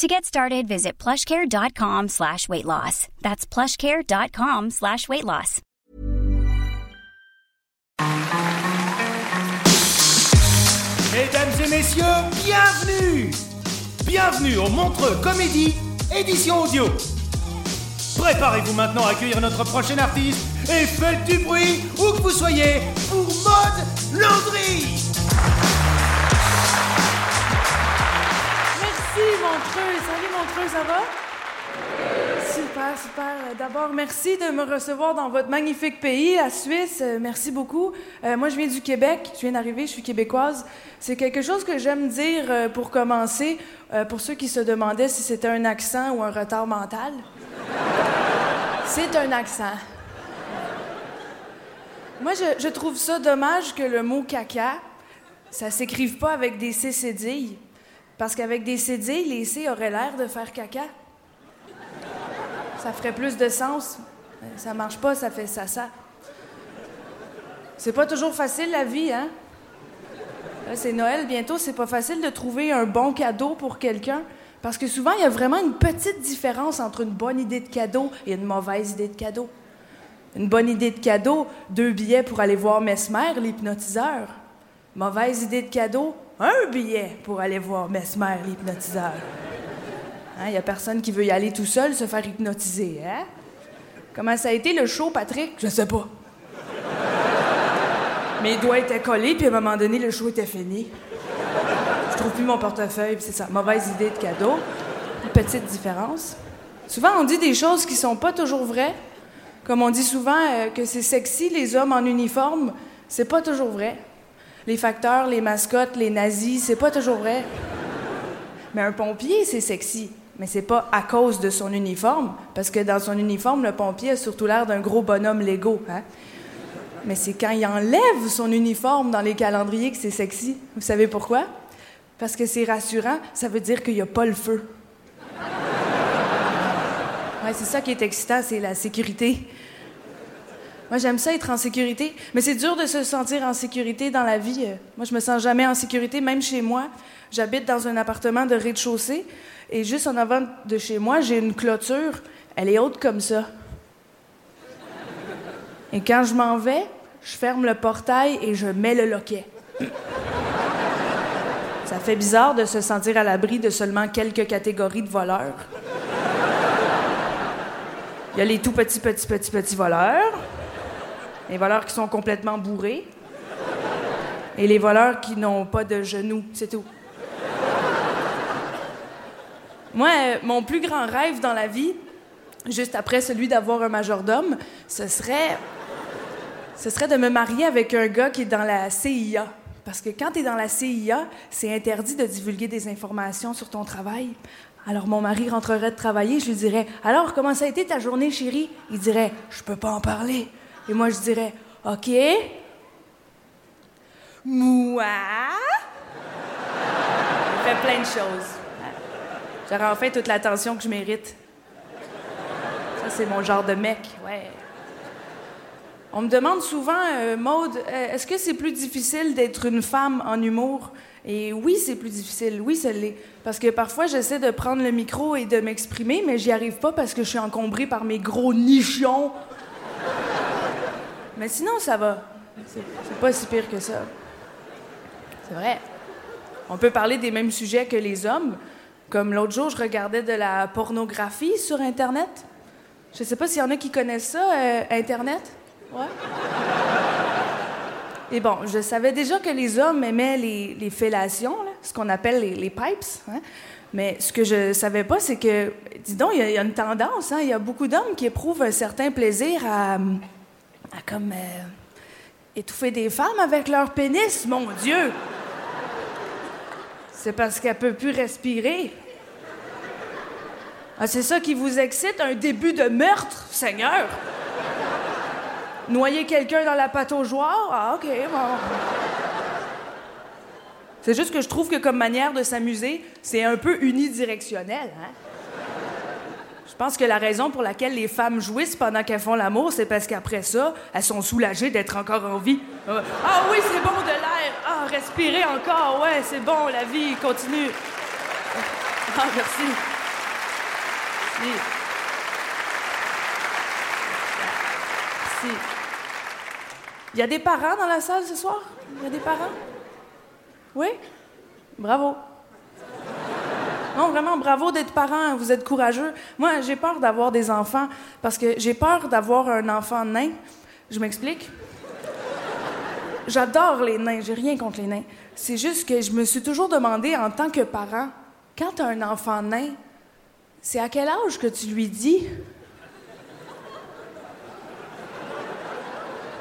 To get started, visit plushcare.com slash weight loss. That's plushcare.com slash weight loss. Mesdames et messieurs, bienvenue Bienvenue au Montreux Comédie, édition audio. Préparez-vous maintenant à accueillir notre prochain artiste et faites du bruit où que vous soyez pour Mode Landry Montreux. Salut Montreux, ça va? Super, super. D'abord, merci de me recevoir dans votre magnifique pays, la Suisse. Euh, Merci beaucoup. Euh, moi, je viens du Québec. Je viens d'arriver, je suis québécoise. C'est quelque chose que j'aime dire euh, pour commencer, pour ceux qui se demandaient si c'était un accent ou un retard mental. C'est un accent. Moi, je, trouve ça dommage que le mot caca, ça s'écrive pas avec des C. Parce qu'avec des cédilles, les C auraient l'air de faire caca. Ça ferait plus de sens. Ça marche pas, ça fait ça, ça. C'est pas toujours facile la vie, hein? C'est Noël bientôt, c'est pas facile de trouver un bon cadeau pour quelqu'un. Parce que souvent, il y a vraiment une petite différence entre une bonne idée de cadeau et une mauvaise idée de cadeau. Une bonne idée de cadeau, deux billets pour aller voir Mesmer, l'hypnotiseur. Mauvaise idée de cadeau, un billet pour aller voir Mesmer, l'hypnotiseur. Il n'y a personne qui veut y aller tout seul se faire hypnotiser, hein? Comment ça a été le show, Patrick? Je sais pas. Mes doigts étaient collés, puis à un moment donné, le show était fini. Je trouve plus mon portefeuille, c'est ça. Mauvaise idée de cadeau. Petite différence. Souvent, on dit des choses qui sont pas toujours vraies. Comme on dit souvent euh, que c'est sexy, les hommes en uniforme, c'est pas toujours vrai. Les facteurs, les mascottes, les nazis, c'est pas toujours vrai. Mais un pompier, c'est sexy. Mais c'est pas à cause de son uniforme, parce que dans son uniforme, le pompier a surtout l'air d'un gros bonhomme Lego. Hein? Mais c'est quand il enlève son uniforme dans les calendriers que c'est sexy. Vous savez pourquoi? Parce que c'est rassurant, ça veut dire qu'il n'y a pas le feu. Ouais, c'est ça qui est excitant, c'est la sécurité. Moi, j'aime ça être en sécurité, mais c'est dur de se sentir en sécurité dans la vie. Euh, Moi, je me sens jamais en sécurité, même chez moi. J'habite dans un appartement de rez-de-chaussée et juste en avant de chez moi, j'ai une clôture. Elle est haute comme ça. Et quand je m'en vais, je ferme le portail et je mets le loquet. Ça fait bizarre de se sentir à l'abri de seulement quelques catégories de voleurs. Il y a les tout petits, petits, petits, petits voleurs, les voleurs qui sont complètement bourrés, et les voleurs qui n'ont pas de genoux, c'est tout. Moi, euh, mon plus grand rêve dans la vie, juste après celui d'avoir un majordome, ce serait, ce serait de me marier avec un gars qui est dans la CIA. Parce que quand tu es dans la CIA, c'est interdit de divulguer des informations sur ton travail. Alors mon mari rentrerait de travailler, je lui dirais Alors, comment ça a été ta journée, chérie Il dirait Je peux pas en parler. Et moi, je dirais OK. Moi Il fait plein de choses. J'aurais enfin toute l'attention que je mérite. Ça, c'est mon genre de mec, ouais. On me demande souvent, euh, Maude, euh, est-ce que c'est plus difficile d'être une femme en humour? Et oui, c'est plus difficile. Oui, ça l'est. Parce que parfois, j'essaie de prendre le micro et de m'exprimer, mais j'y arrive pas parce que je suis encombrée par mes gros nichons. Mais sinon, ça va. C'est pas si pire que ça. C'est vrai. On peut parler des mêmes sujets que les hommes. Comme l'autre jour, je regardais de la pornographie sur Internet. Je sais pas s'il y en a qui connaissent ça, euh, Internet. Ouais. Et bon, je savais déjà que les hommes aimaient les, fellations, ce qu'on appelle les, pipes. Hein. Mais ce que je savais pas, c'est que, dis donc, il y, a une tendance. Hein. Il y a beaucoup d'hommes qui éprouvent un certain plaisir à, comme euh, étouffer des femmes avec leur pénis. Mon Dieu! C'est parce qu'elle peut plus respirer. Ah, c'est ça qui vous excite, un début de meurtre, Seigneur? Noyer quelqu'un dans la pâte aux Ah, OK, bon. C'est juste que je trouve que comme manière de s'amuser, c'est un peu unidirectionnel, hein? Je pense que la raison pour laquelle les femmes jouissent pendant qu'elles font l'amour, c'est parce qu'après ça, elles sont soulagées d'être encore en vie. Ah oui, c'est bon de l'air. Ah, respirer encore. Ouais, c'est bon, la vie continue. Ah, merci. Merci. Merci. Il y a des parents dans la salle ce soir? Il y a des parents? Oui? Bravo. Non, vraiment, bravo d'être parent. Vous êtes courageux. Moi, j'ai peur d'avoir des enfants parce que j'ai peur d'avoir un enfant nain. Je m'explique? J'adore les nains. J'ai rien contre les nains. C'est juste que je me suis toujours demandé, en tant que parent, quand tu as un enfant nain, c'est à quel âge que tu lui dis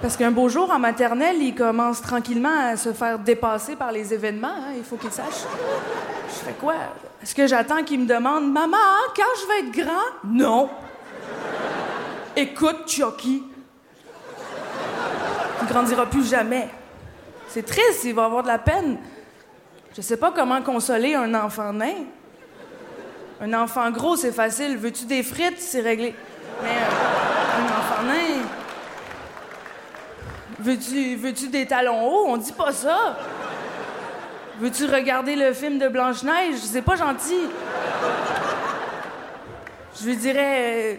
Parce qu'un beau jour, en maternelle, il commence tranquillement à se faire dépasser par les événements. Hein, il faut qu'il sache. Je fais quoi? Est-ce que j'attends qu'il me demande Maman, quand je vais être grand? Non. Écoute, Chucky. Il grandira plus jamais. C'est triste, il va avoir de la peine. Je sais pas comment consoler un enfant nain. Un enfant gros, c'est facile. Veux-tu des frites? C'est réglé. Mais euh, un enfant nain. Veux-tu veux des talons hauts? On dit pas ça. Veux-tu regarder le film de Blanche-Neige? C'est pas gentil. Je lui dirais, euh,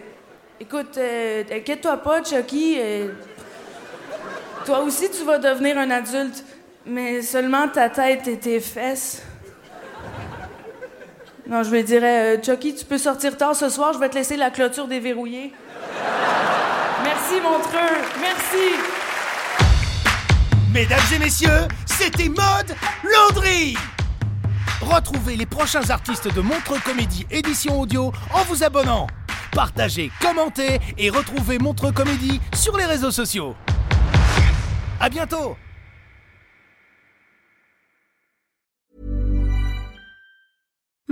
écoute, euh, inquiète-toi pas, Chucky. Euh, toi aussi, tu vas devenir un adulte, mais seulement ta tête et tes fesses. Non, je lui dirais, Chucky, tu peux sortir tard ce soir, je vais te laisser la clôture déverrouillée. Merci, Montreux. Merci. Mesdames et messieurs, c'était Mode Landry Retrouvez les prochains artistes de Montre Comédie édition audio en vous abonnant. Partagez, commentez et retrouvez Montre Comédie sur les réseaux sociaux. À bientôt